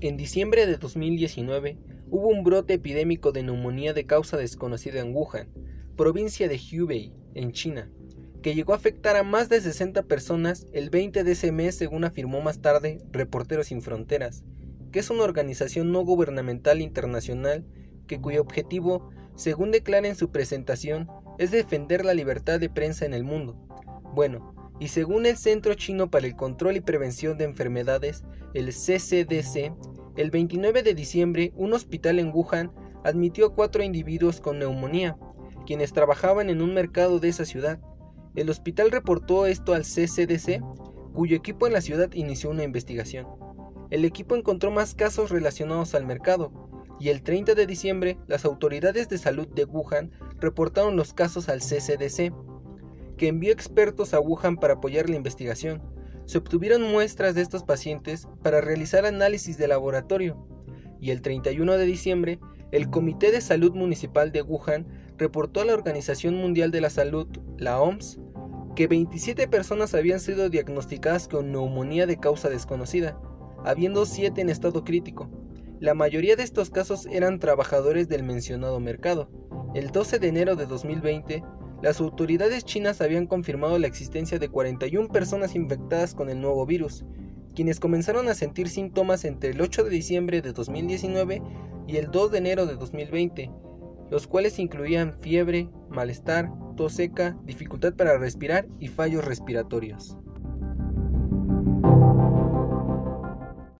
En diciembre de 2019 hubo un brote epidémico de neumonía de causa desconocida en Wuhan, provincia de Hubei, en China, que llegó a afectar a más de 60 personas el 20 de ese mes según afirmó más tarde Reporteros Sin Fronteras, que es una organización no gubernamental internacional que cuyo objetivo, según declara en su presentación, es defender la libertad de prensa en el mundo. Bueno, y según el Centro Chino para el Control y Prevención de Enfermedades, el CCDC, el 29 de diciembre un hospital en Wuhan admitió cuatro individuos con neumonía, quienes trabajaban en un mercado de esa ciudad. El hospital reportó esto al CCDC, cuyo equipo en la ciudad inició una investigación. El equipo encontró más casos relacionados al mercado, y el 30 de diciembre las autoridades de salud de Wuhan reportaron los casos al CCDC, que envió expertos a Wuhan para apoyar la investigación. Se obtuvieron muestras de estos pacientes para realizar análisis de laboratorio y el 31 de diciembre el Comité de Salud Municipal de Wuhan reportó a la Organización Mundial de la Salud, la OMS, que 27 personas habían sido diagnosticadas con neumonía de causa desconocida, habiendo 7 en estado crítico. La mayoría de estos casos eran trabajadores del mencionado mercado. El 12 de enero de 2020, las autoridades chinas habían confirmado la existencia de 41 personas infectadas con el nuevo virus, quienes comenzaron a sentir síntomas entre el 8 de diciembre de 2019 y el 2 de enero de 2020, los cuales incluían fiebre, malestar, tos seca, dificultad para respirar y fallos respiratorios.